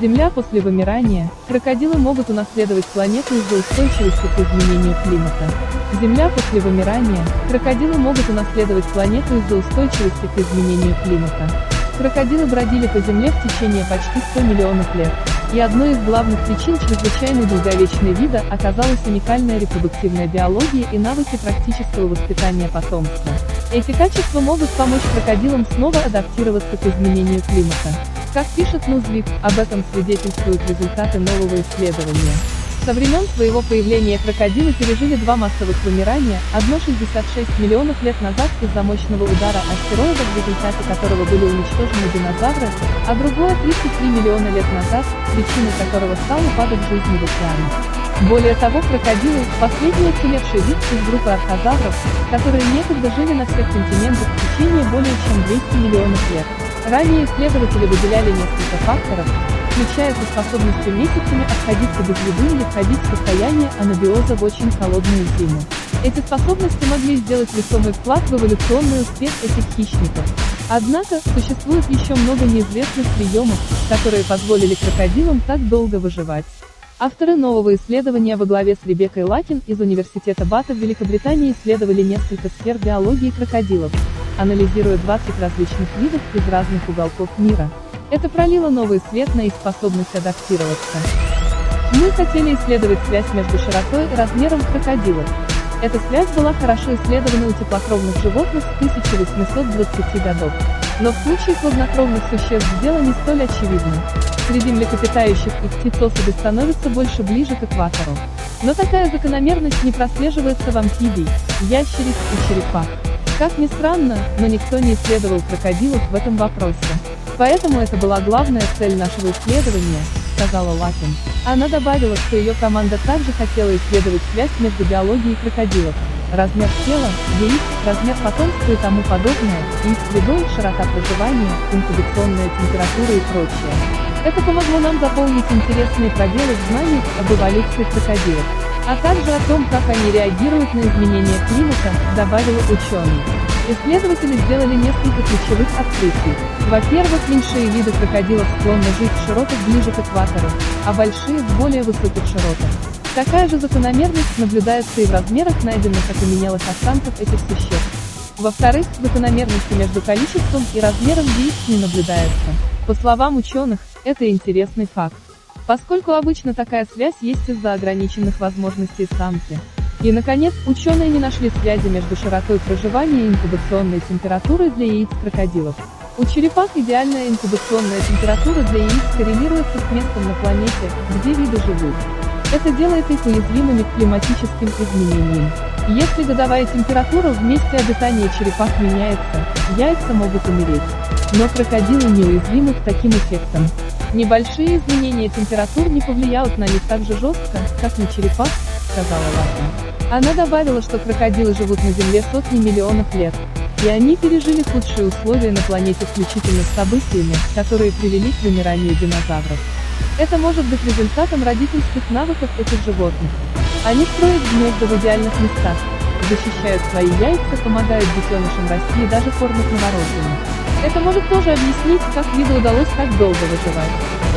Земля после вымирания, крокодилы могут унаследовать планету из-за устойчивости к изменению климата. Земля после вымирания, крокодилы могут унаследовать планету из-за устойчивости к изменению климата. Крокодилы бродили по Земле в течение почти 100 миллионов лет. И одной из главных причин чрезвычайно долговечной вида оказалась уникальная репродуктивная биология и навыки практического воспитания потомства. Эти качества могут помочь крокодилам снова адаптироваться к изменению климата. Как пишет Нузвик, об этом свидетельствуют результаты нового исследования. Со времен своего появления крокодилы пережили два массовых вымирания, одно 66 миллионов лет назад из-за мощного удара астероида, в результате которого были уничтожены динозавры, а другое 33 миллиона лет назад, причиной которого стал упадок жизни в океанах. Более того, крокодилы – последний уцелевший вид из группы архозавров, которые некогда жили на всех континентах в течение более чем 200 миллионов лет. Ранее исследователи выделяли несколько факторов, включая со способностью месяцами обходиться без еды или входить в состояние анабиоза в очень холодную зиму. Эти способности могли сделать весомый вклад в эволюционный успех этих хищников. Однако, существует еще много неизвестных приемов, которые позволили крокодилам так долго выживать. Авторы нового исследования во главе с Ребеккой Лакин из Университета Бата в Великобритании исследовали несколько сфер биологии крокодилов, анализируя 20 различных видов из разных уголков мира. Это пролило новый свет на их способность адаптироваться. Мы хотели исследовать связь между широтой и размером крокодилов. Эта связь была хорошо исследована у теплокровных животных с 1820 годов. Но в случае хладнокровных существ дело не столь очевидно. Среди млекопитающих их птиц особи становятся больше ближе к экватору. Но такая закономерность не прослеживается в амфибий, ящериц и черепах. Как ни странно, но никто не исследовал крокодилов в этом вопросе. Поэтому это была главная цель нашего исследования, сказала Лапин. Она добавила, что ее команда также хотела исследовать связь между биологией крокодилов, размер тела, яиц, размер потомства и тому подобное, их средой, широта проживания, инкубационная температура и прочее. Это помогло нам заполнить интересные пробелы в знаниях об эволюции крокодилов, а также о том, как они реагируют на изменения климата, добавила ученый. Исследователи сделали несколько ключевых открытий. Во-первых, меньшие виды крокодилов склонны жить в широтах ближе к экватору, а большие в более высоких широтах. Такая же закономерность наблюдается и в размерах найденных окаменелых останков этих существ. Во-вторых, закономерности между количеством и размером яиц не наблюдается. По словам ученых, это интересный факт. Поскольку обычно такая связь есть из-за ограниченных возможностей самки. И, наконец, ученые не нашли связи между широтой проживания и инкубационной температурой для яиц крокодилов. У черепах идеальная инкубационная температура для яиц коррелируется с местом на планете, где виды живут. Это делает их уязвимыми к климатическим изменениям. Если годовая температура в месте обитания черепах меняется, яйца могут умереть. Но крокодилы неуязвимы к таким эффектам. Небольшие изменения температур не повлияют на них так же жестко, как на черепах, сказала Лапин. Она добавила, что крокодилы живут на Земле сотни миллионов лет, и они пережили худшие условия на планете включительно с событиями, которые привели к вымиранию динозавров. Это может быть результатом родительских навыков этих животных. Они строят гнезда в идеальных местах, защищают свои яйца, помогают детенышам расти и даже кормят новорожденных. Это может тоже объяснить, как виду удалось так долго выживать.